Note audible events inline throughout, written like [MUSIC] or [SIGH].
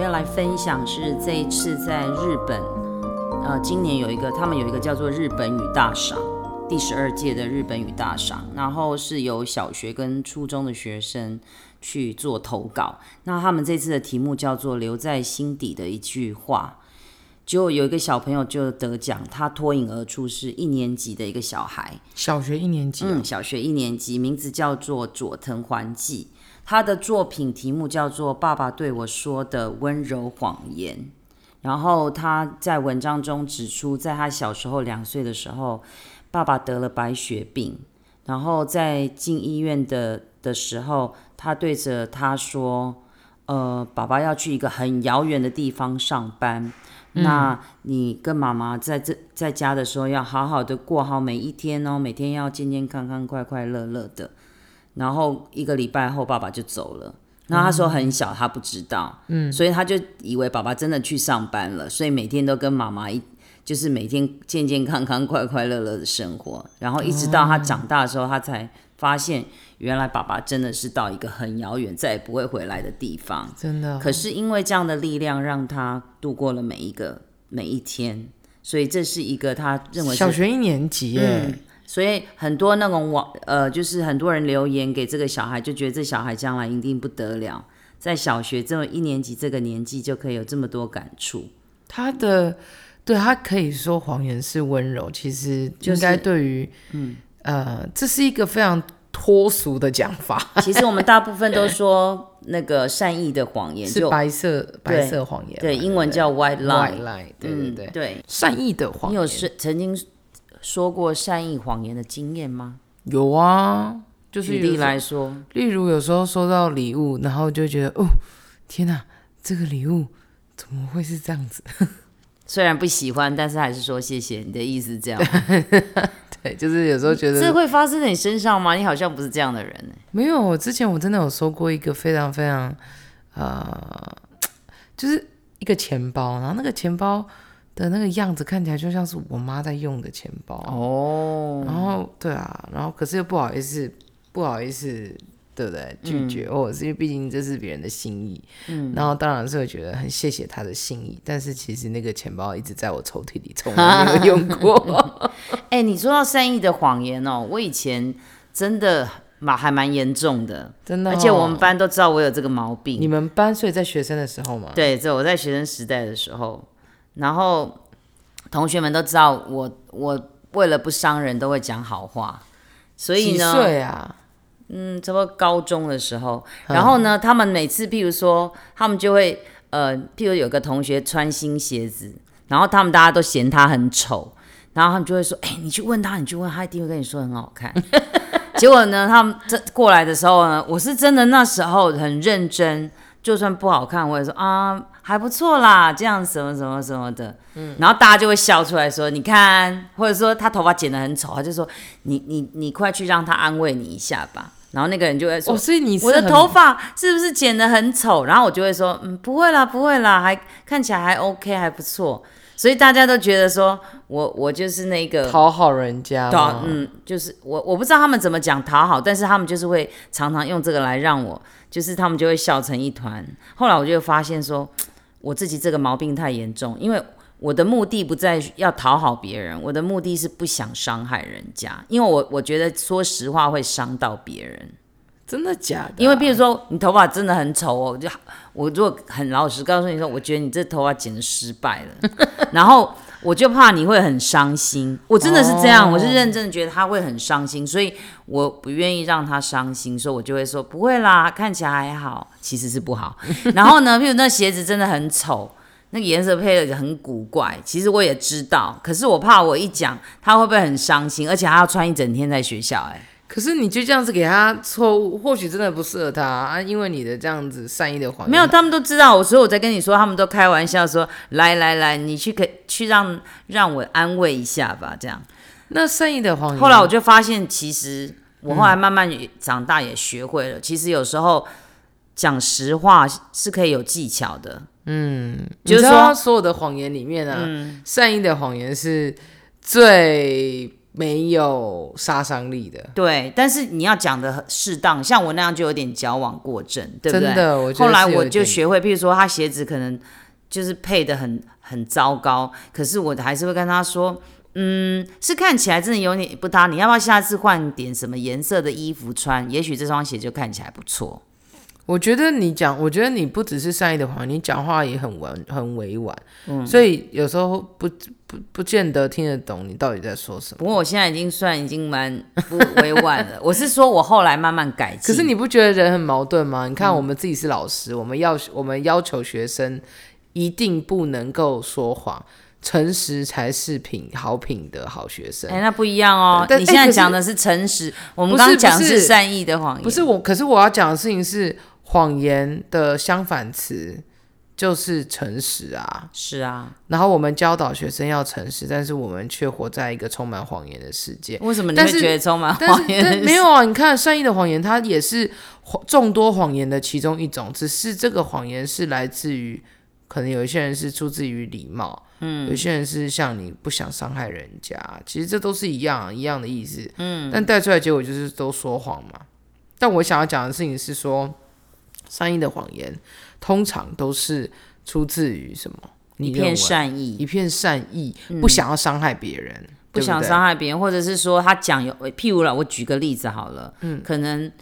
我要来分享是这一次在日本，呃，今年有一个他们有一个叫做日本语大赏，第十二届的日本语大赏，然后是由小学跟初中的学生去做投稿。那他们这次的题目叫做“留在心底的一句话”，就有一个小朋友就得奖，他脱颖而出，是一年级的一个小孩，小学一年级，嗯，小学一年级，名字叫做佐藤环纪。他的作品题目叫做《爸爸对我说的温柔谎言》，然后他在文章中指出，在他小时候两岁的时候，爸爸得了白血病，然后在进医院的的时候，他对着他说：“呃，爸爸要去一个很遥远的地方上班，嗯、那你跟妈妈在这在家的时候，要好好的过好每一天哦，每天要健健康康、快快乐乐的。”然后一个礼拜后，爸爸就走了。那他说很小，他不知道，嗯，所以他就以为爸爸真的去上班了，所以每天都跟妈妈一，就是每天健健康康、快快乐乐的生活。然后一直到他长大的时候，他才发现原来爸爸真的是到一个很遥远、再也不会回来的地方。真的。可是因为这样的力量，让他度过了每一个每一天。所以这是一个他认为小学一年级耶。嗯所以很多那种网呃，就是很多人留言给这个小孩，就觉得这小孩将来一定不得了，在小学这么一年级这个年纪就可以有这么多感触。他的对他可以说谎言是温柔，其实应该对于、就是、嗯呃，这是一个非常脱俗的讲法。其实我们大部分都说那个善意的谎言 [LAUGHS] 是白色白色谎言，对，英文叫 white lie，, 对对对、嗯、对，善意的谎言。你有是曾经说过善意谎言的经验吗？有啊，就是举例来说，例如有时候收到礼物，然后就觉得哦，天哪，这个礼物怎么会是这样子？[LAUGHS] 虽然不喜欢，但是还是说谢谢。你的意思这样？[LAUGHS] 对，就是有时候觉得这会发生在你身上吗？你好像不是这样的人呢。没有，我之前我真的有收过一个非常非常呃，就是一个钱包，然后那个钱包。的那个样子看起来就像是我妈在用的钱包哦，然后对啊，然后可是又不好意思，不好意思，对不对？拒绝，或者、嗯、是因为毕竟这是别人的心意，嗯，然后当然是会觉得很谢谢他的心意，但是其实那个钱包一直在我抽屉里，从来没有用过。[LAUGHS] 哎、欸，你说到善意的谎言哦，我以前真的蛮还蛮严重的，真的、哦，而且我们班都知道我有这个毛病。你们班所以在学生的时候吗？对，在我在学生时代的时候。然后同学们都知道我，我为了不伤人，都会讲好话。所以呢，几岁啊？嗯，差不多高中的时候。然后呢，他们每次，譬如说，他们就会呃，譬如有个同学穿新鞋子，然后他们大家都嫌他很丑，然后他们就会说：“哎，你去问他，你去问他，一定会跟你说很好看。[LAUGHS] ”结果呢，他们这过来的时候呢，我是真的那时候很认真。就算不好看，我也说啊还不错啦，这样什么什么什么的，嗯，然后大家就会笑出来说，你看，或者说他头发剪得很丑，他就说你你你快去让他安慰你一下吧。然后那个人就会说，哦，所以你我的头发是不是剪得很丑？然后我就会说，嗯，不会啦，不会啦，还看起来还 OK，还不错。所以大家都觉得说我我就是那个讨好人家，嗯，就是我我不知道他们怎么讲讨好，但是他们就是会常常用这个来让我。就是他们就会笑成一团。后来我就发现说，我自己这个毛病太严重，因为我的目的不在要讨好别人，我的目的是不想伤害人家，因为我我觉得说实话会伤到别人。真的假的啊？因为比如说你头发真的很丑哦，我就我如果很老实告诉你说，我觉得你这头发剪的失败了，[LAUGHS] 然后。我就怕你会很伤心，我真的是这样，oh. 我是认真的觉得他会很伤心，所以我不愿意让他伤心，所以我就会说不会啦，看起来还好，其实是不好。[LAUGHS] 然后呢，譬如那鞋子真的很丑，那个颜色配的很古怪，其实我也知道，可是我怕我一讲他会不会很伤心，而且还要穿一整天在学校，欸，哎。可是你就这样子给他错误，或许真的不适合他啊，因为你的这样子善意的谎言。没有，他们都知道我，所以我在跟你说，他们都开玩笑说，来来来，你去给去让让我安慰一下吧，这样。那善意的谎言。后来我就发现，其实我后来慢慢长大也学会了，嗯、其实有时候讲实话是可以有技巧的。嗯，就是说所有的谎言里面呢、啊，嗯、善意的谎言是最。没有杀伤力的。对，但是你要讲的适当，像我那样就有点矫枉过正，对不对？真的，我后来我就学会，譬如说他鞋子可能就是配的很很糟糕，可是我还是会跟他说。嗯，是看起来真的有点不搭，你要不要下次换点什么颜色的衣服穿？也许这双鞋就看起来不错。我觉得你讲，我觉得你不只是善意的谎，你讲话也很文很委婉，嗯，所以有时候不不不见得听得懂你到底在说什么。不过我现在已经算已经蛮 [LAUGHS] 不委婉了，我是说我后来慢慢改进。可是你不觉得人很矛盾吗？你看我们自己是老师，嗯、我们要我们要求学生一定不能够说谎。诚实才是品好品的好学生。哎、欸，那不一样哦。你现在讲的是诚实，欸、我们刚刚讲的是善意的谎言。不是我，可是我要讲的事情是谎言的相反词就是诚实啊。是啊。然后我们教导学生要诚实，但是我们却活在一个充满谎言的世界。为什么你会觉得充满谎言？没有啊，你看善意的谎言，它也是众多谎言的其中一种，只是这个谎言是来自于，可能有一些人是出自于礼貌。嗯，有些人是像你不想伤害人家，其实这都是一样一样的意思。嗯，但带出来结果就是都说谎嘛。但我想要讲的事情是说，善意的谎言通常都是出自于什么？一片善意，一片善意，不想要伤害别人，嗯、不想伤害别人，或者是说他讲有，譬如了，我举个例子好了，嗯，可能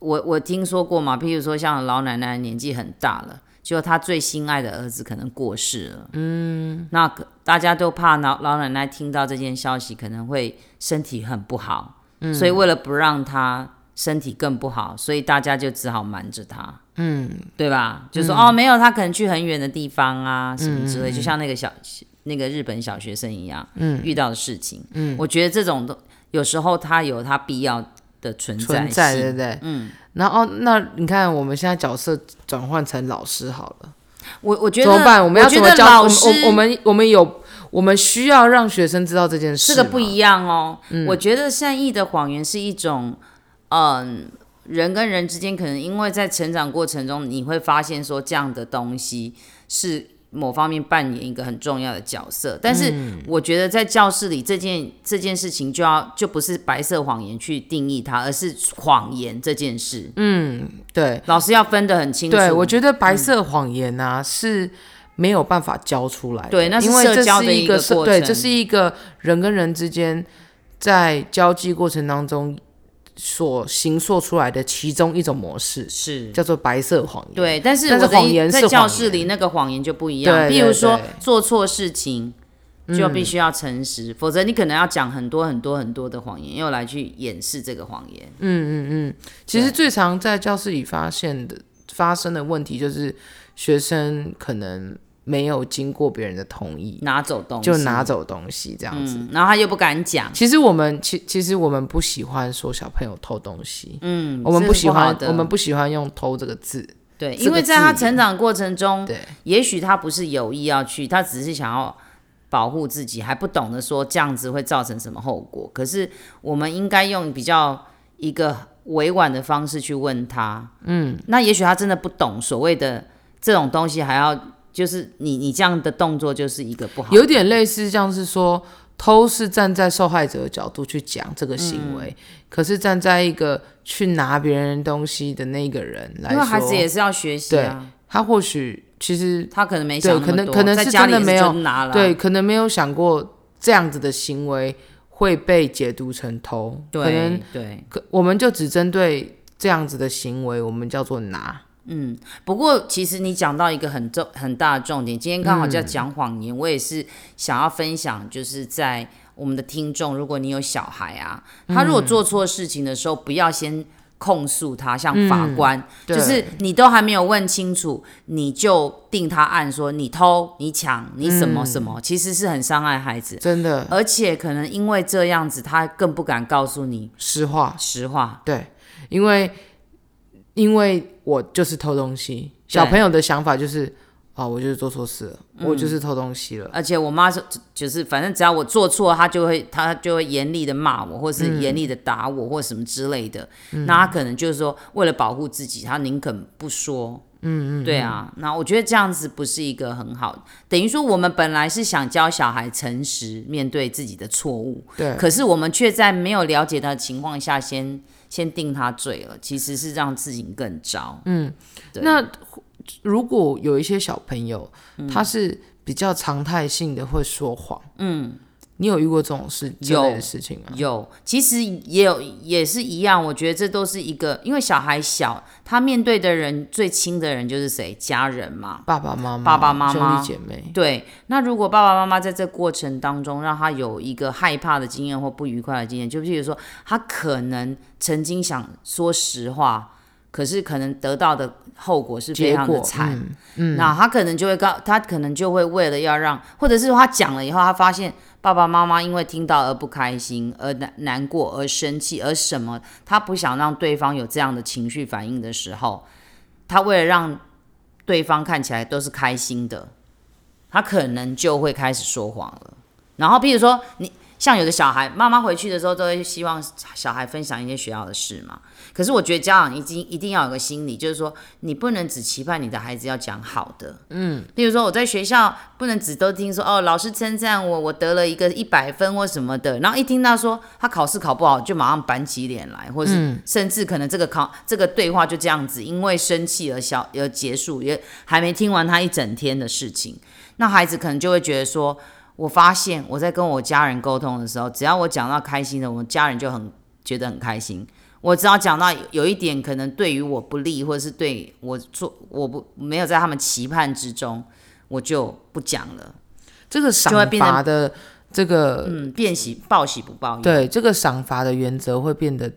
我我听说过嘛，譬如说像老奶奶年纪很大了。就她最心爱的儿子可能过世了，嗯，那大家都怕老老奶奶听到这件消息可能会身体很不好，嗯，所以为了不让她身体更不好，所以大家就只好瞒着他，嗯，对吧？就说、嗯、哦，没有，他可能去很远的地方啊，什么之类，嗯、就像那个小那个日本小学生一样，嗯，遇到的事情，嗯，我觉得这种都有时候他有他必要的存在，存在，对不对？嗯。然后，那你看，我们现在角色转换成老师好了。我我觉得怎么办？我们要怎么教？我我我们我们有，我们需要让学生知道这件事。这个不一样哦。嗯、我觉得善意的谎言是一种，嗯，人跟人之间可能因为在成长过程中，你会发现说这样的东西是。某方面扮演一个很重要的角色，但是我觉得在教室里这件这件事情就要就不是白色谎言去定义它，而是谎言这件事。嗯，对，老师要分得很清楚。对，我觉得白色谎言啊、嗯、是没有办法教出来的，对，那是社交的一个过程。对，这是一个人跟人之间在交际过程当中。所形塑出来的其中一种模式是叫做白色谎言。对，但是谎言在教室里那个谎言就不一样。比如说做错事情就必须要诚实，否则你可能要讲很多很多很多的谎言，又来去掩饰这个谎言。嗯嗯嗯。其实最常在教室里发现的发生的问题就是学生可能。没有经过别人的同意拿走东西，就拿走东西这样子，嗯、然后他又不敢讲。其实我们其其实我们不喜欢说小朋友偷东西，嗯，我们不喜欢我们不喜欢用“偷”这个字，对，因为在他成长过程中，对，也许他不是有意要去，他只是想要保护自己，还不懂得说这样子会造成什么后果。可是我们应该用比较一个委婉的方式去问他，嗯，那也许他真的不懂所谓的这种东西，还要。就是你，你这样的动作就是一个不好，有点类似，像是说偷是站在受害者的角度去讲这个行为，嗯、可是站在一个去拿别人东西的那个人来说，因为孩子也是要学习啊。对，他或许其实他可能没想可能可能是真的没有拿了，对，可能没有想过这样子的行为会被解读成偷，对，可能对，可我们就只针对这样子的行为，我们叫做拿。嗯，不过其实你讲到一个很重很大的重点，今天刚好就要讲谎言，嗯、我也是想要分享，就是在我们的听众，如果你有小孩啊，他如果做错事情的时候，不要先控诉他，像法官，嗯、就是你都还没有问清楚，你就定他案，说你偷、你抢、你什么什么，嗯、其实是很伤害孩子，真的，而且可能因为这样子，他更不敢告诉你实话，实话，对，因为。因为我就是偷东西，小朋友的想法就是，啊我就是做错事了，嗯、我就是偷东西了。而且我妈是，就是反正只要我做错，她就会，她就会严厉的骂我，或是严厉的打我，嗯、或什么之类的。嗯、那她可能就是说，为了保护自己，她宁肯不说。嗯嗯，对啊。那我觉得这样子不是一个很好，等于说我们本来是想教小孩诚实面对自己的错误，对。可是我们却在没有了解他的情况下先，先先定他罪了，其实是让自己更糟。嗯，对。那如果有一些小朋友，他是比较常态性的会说谎，嗯。你有遇过这种事有的事情吗？有，其实也有，也是一样。我觉得这都是一个，因为小孩小，他面对的人最亲的人就是谁？家人嘛，爸爸妈妈、爸爸妈妈、兄弟姐妹。对，那如果爸爸妈妈在这过程当中让他有一个害怕的经验或不愉快的经验，就比如说他可能曾经想说实话，可是可能得到的后果是非常的惨。嗯，嗯，那他可能就会告，他可能就会为了要让，或者是他讲了以后，他发现。爸爸妈妈因为听到而不开心，而难难过，而生气，而什么？他不想让对方有这样的情绪反应的时候，他为了让对方看起来都是开心的，他可能就会开始说谎了。然后，比如说你。像有的小孩，妈妈回去的时候都会希望小孩分享一些学校的事嘛。可是我觉得家长已经一定要有个心理，就是说你不能只期盼你的孩子要讲好的。嗯，例如说我在学校不能只都听说哦，老师称赞我，我得了一个一百分或什么的，然后一听到说他考试考不好，就马上板起脸来，或是甚至可能这个考这个对话就这样子，因为生气而小而结束，也还没听完他一整天的事情，那孩子可能就会觉得说。我发现我在跟我家人沟通的时候，只要我讲到开心的，我家人就很觉得很开心。我只要讲到有一点可能对于我不利，或者是对我做我不没有在他们期盼之中，我就不讲了。这个赏罚的这个嗯，变喜报喜不报忧。对，这个赏罚的原则会变得，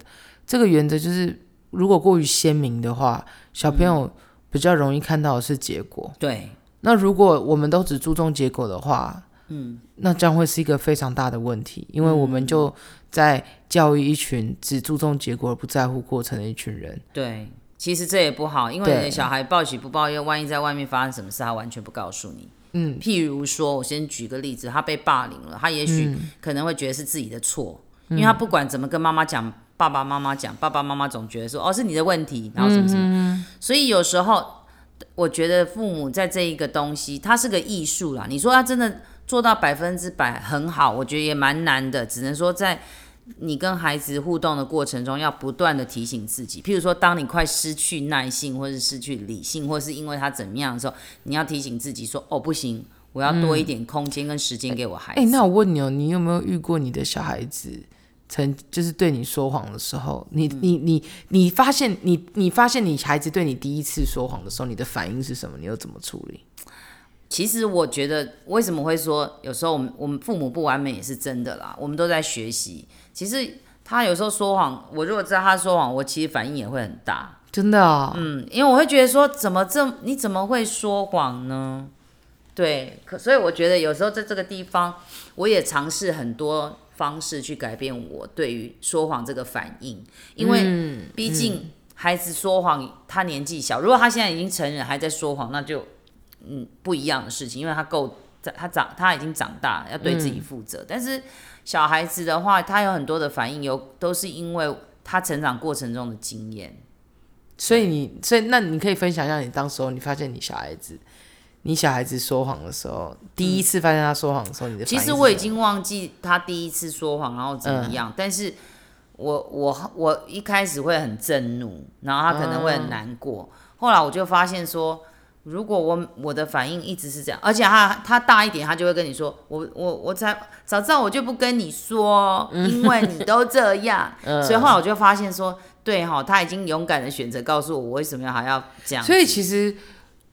这个原则就是如果过于鲜明的话，小朋友比较容易看到的是结果。嗯、对，那如果我们都只注重结果的话。嗯，那将会是一个非常大的问题，因为我们就在教育一群只注重结果而不在乎过程的一群人。对，其实这也不好，因为你的小孩报喜不报忧，万一在外面发生什么事，他完全不告诉你。嗯，譬如说，我先举个例子，他被霸凌了，他也许可能会觉得是自己的错，嗯，因为他不管怎么跟妈妈讲，爸爸妈妈讲，爸爸妈妈总觉得说，哦，是你的问题，然后什么什么，嗯，所以有时候我觉得父母在这一个东西，它是个艺术啦。你说他真的。做到百分之百很好，我觉得也蛮难的。只能说在你跟孩子互动的过程中，要不断的提醒自己。譬如说，当你快失去耐性，或是失去理性，或是因为他怎么样的时候，你要提醒自己说：“哦，不行，我要多一点空间跟时间给我孩子。”哎、嗯欸，那我问你哦，你有没有遇过你的小孩子曾就是对你说谎的时候？你你你你发现你你发现你孩子对你第一次说谎的时候，你的反应是什么？你又怎么处理？其实我觉得，为什么会说有时候我们我们父母不完美也是真的啦。我们都在学习。其实他有时候说谎，我如果知道他说谎，我其实反应也会很大。真的啊？嗯，因为我会觉得说，怎么这你怎么会说谎呢？对，可所以我觉得有时候在这个地方，我也尝试很多方式去改变我对于说谎这个反应，因为毕竟孩子说谎，他年纪小，如果他现在已经成人还在说谎，那就。嗯，不一样的事情，因为他够，他长，他已经长大，要对自己负责。嗯。但是小孩子的话，他有很多的反应，有都是因为他成长过程中的经验。所以你，所以那你可以分享一下，你当时候你发现你小孩子，你小孩子说谎的时候，第一次发现他说谎的时候，你的。其实我已经忘记他第一次说谎然后怎么样，嗯。但是我我我一开始会很震怒，然后他可能会很难过。嗯。后来我就发现说。如果我我的反应一直是这样，而且他他大一点，他就会跟你说，我我我才早知道我就不跟你说，因为你都这样。[LAUGHS] 所以后来我就发现说，对哈，他已经勇敢的选择告诉我，我为什么要还要这样。所以其实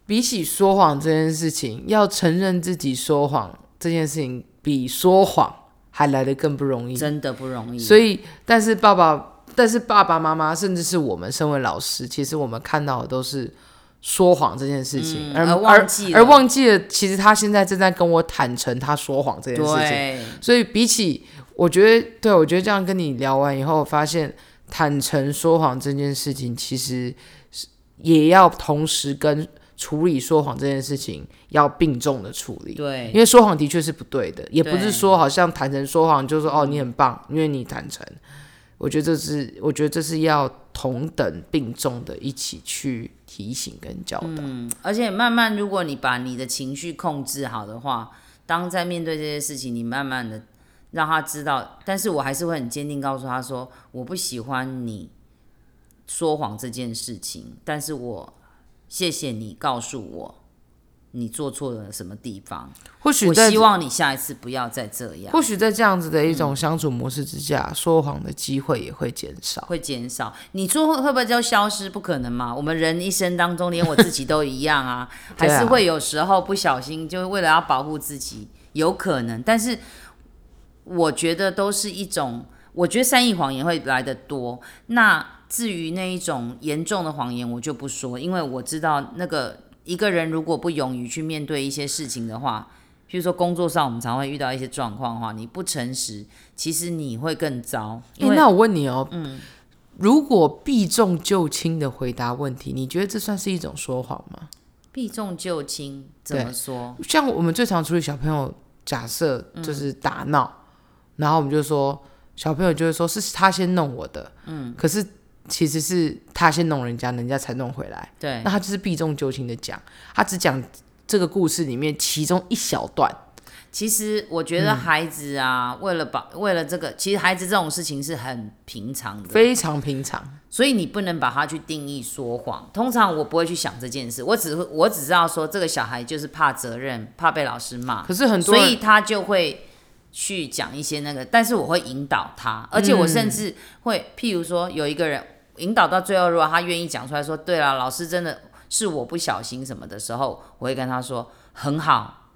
比起说谎这件事情，要承认自己说谎这件事情，比说谎还来得更不容易，真的不容易。所以，但是爸爸，但是爸爸妈妈，甚至是我们身为老师，其实我们看到的都是。说谎这件事情，嗯、而而忘记而，而忘记了，其实他现在正在跟我坦诚他说谎这件事情。对，所以比起，我觉得，对，我觉得这样跟你聊完以后，发现坦诚说谎这件事情，其实也要同时跟处理说谎这件事情要并重的处理。对，因为说谎的确是不对的，也不是说好像坦诚说谎就是说哦你很棒，因为你坦诚。我觉得这是，我觉得这是要同等并重的一起去提醒跟教导。嗯，而且慢慢，如果你把你的情绪控制好的话，当在面对这些事情，你慢慢的让他知道，但是我还是会很坚定告诉他说，我不喜欢你说谎这件事情，但是我谢谢你告诉我。你做错了什么地方？或许我希望你下一次不要再这样。或许在这样子的一种相处模式之下，嗯、说谎的机会也会减少，会减少。你说会不会就消失？不可能嘛！我们人一生当中，连我自己都一样啊，[LAUGHS] 还是会有时候不小心，就为了要保护自己，有可能。但是我觉得都是一种，我觉得善意谎言会来的多。那至于那一种严重的谎言，我就不说，因为我知道那个。一个人如果不勇于去面对一些事情的话，譬如说工作上我们常会遇到一些状况的话，你不诚实，其实你会更糟。欸，那我问你哦，嗯，如果避重就轻的回答问题，你觉得这算是一种说谎吗？避重就轻怎么说？像我们最常处理小朋友，假设就是打闹，嗯，然后我们就说小朋友就会说是他先弄我的，嗯，可是。其实是他先弄人家，人家才弄回来。对，那他就是避重就轻的讲，他只讲这个故事里面其中一小段。其实我觉得孩子啊，嗯、为了把为了这个，其实孩子这种事情是很平常的，非常平常。所以你不能把他去定义说谎。通常我不会去想这件事，我只会我只知道说这个小孩就是怕责任，怕被老师骂。可是很多，所以他就会去讲一些那个，但是我会引导他，而且我甚至会，嗯、譬如说有一个人。引导到最后，如果他愿意讲出来说：“对了，老师真的是我不小心什么的时候，我会跟他说很好，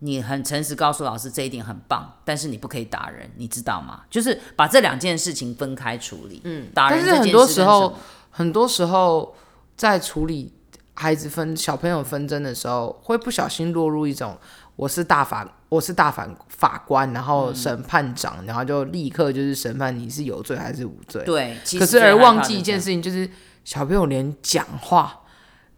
你很诚实告诉老师这一点很棒，但是你不可以打人，你知道吗？就是把这两件事情分开处理。嗯，打人。但是很多时候，很多时候在处理孩子分小朋友纷争的时候，会不小心落入一种。”我是大法，我是大法法官，然后审判长，嗯、然后就立刻就是审判你是有罪还是无罪。对，可是而忘记一件事情，就是小朋友连讲话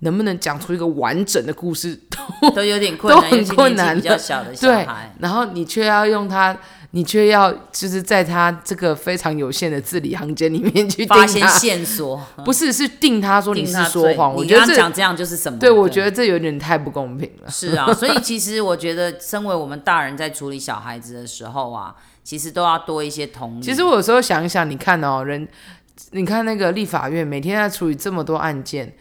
能不能讲出一个完整的故事都都有点困难，[LAUGHS] 都很困难。比较小的小孩，然后你却要用他。你却要就是在他这个非常有限的字里行间里面去发现线索，不是是定他说你是说谎。我觉得讲这样就是什么？对，我觉得这有点太不公平了。是啊，所以其实我觉得，身为我们大人在处理小孩子的时候啊，[LAUGHS] 其实都要多一些同理。其实我有时候想一想，你看哦，人，你看那个立法院每天在处理这么多案件，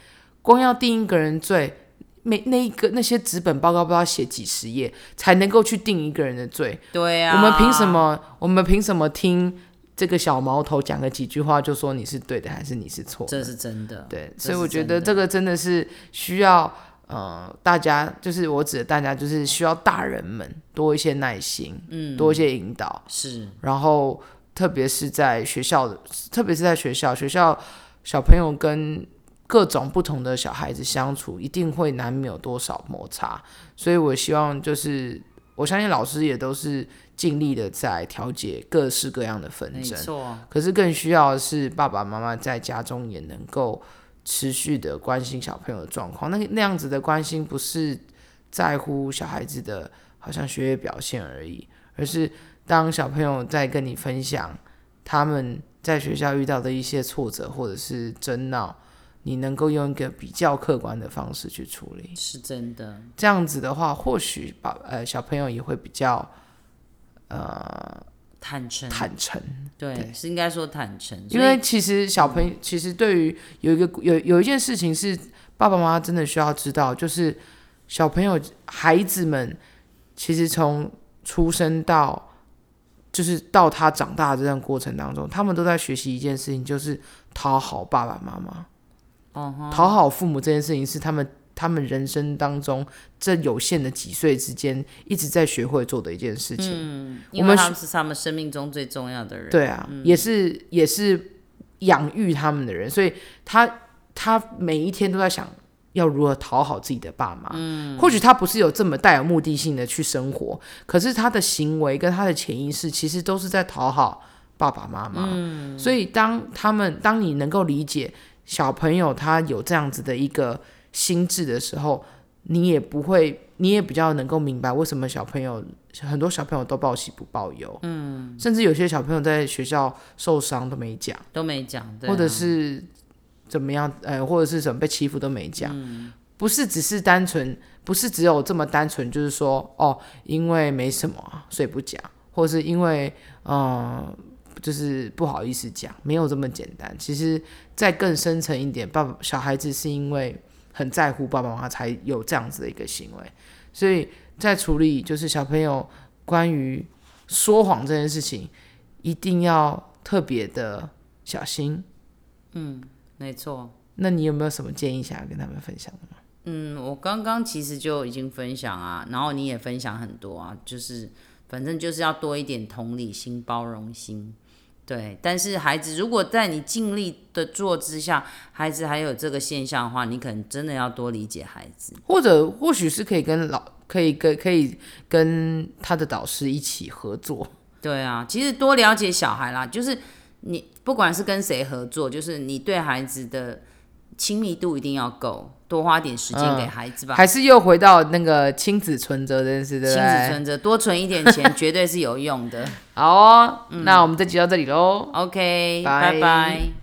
光要定一个人罪。每那一个那些纸本报告不知道写几十页才能够去定一个人的罪？对啊，我们凭什么？我们凭什么听这个小毛头讲了几句话就说你是对的还是你是错？这是真的。对，所以我觉得这个真的是需要呃大家，就是我指的大家，就是需要大人们多一些耐心，嗯，多一些引导是。然后特别是在学校的，特别是在学校，学校小朋友跟。各种不同的小孩子相处，一定会难免有多少摩擦，所以我希望就是，我相信老师也都是尽力的在调解各式各样的纷争。没错。可是更需要的是爸爸妈妈在家中也能够持续的关心小朋友的状况。那那样子的关心不是在乎小孩子的好像学业表现而已，而是当小朋友在跟你分享他们在学校遇到的一些挫折或者是争闹。你能够用一个比较客观的方式去处理，是真的。这样子的话，或许把呃小朋友也会比较呃坦诚，坦诚。对，对是应该说坦诚。因为其实小朋友、嗯、其实对于有一个有有一件事情是爸爸妈妈真的需要知道，就是小朋友孩子们其实从出生到就是到他长大的这段过程当中，他们都在学习一件事情，就是讨好爸爸妈妈。讨好父母这件事情是他们他们人生当中这有限的几岁之间一直在学会做的一件事情。嗯，因为他们是他们生命中最重要的人。对啊，嗯、也是也是养育他们的人，所以他他每一天都在想要如何讨好自己的爸妈。嗯，或许他不是有这么带有目的性的去生活，可是他的行为跟他的潜意识其实都是在讨好爸爸妈妈。嗯，所以当他们当你能够理解。小朋友他有这样子的一个心智的时候，你也不会，你也比较能够明白为什么小朋友很多小朋友都报喜不报忧，嗯，甚至有些小朋友在学校受伤都没讲，都没讲，啊、或者是怎么样，呃，或者是什么被欺负都没讲，嗯、不是只是单纯，不是只有这么单纯，就是说哦，因为没什么所以不讲，或者是因为嗯、呃，就是不好意思讲，没有这么简单。其实再更深层一点，爸爸小孩子是因为很在乎爸爸妈妈才有这样子的一个行为，所以。在处理就是小朋友关于说谎这件事情，一定要特别的小心。嗯，没错。那你有没有什么建议想要跟他们分享的吗？嗯，我刚刚其实就已经分享啊，然后你也分享很多啊，就是反正就是要多一点同理心、包容心。对，但是孩子如果在你尽力的做之下，孩子还有这个现象的话，你可能真的要多理解孩子，或者或许是可以跟老。可以跟可以跟他的导师一起合作。对啊，其实多了解小孩啦，就是你不管是跟谁合作，就是你对孩子的亲密度一定要够，多花点时间给孩子吧。嗯、还是又回到那个亲子存折这件事，对不对？亲子存折多存一点钱，绝对是有用的。[LAUGHS] 好哦，嗯、那我们这集到这里喽。OK，拜拜。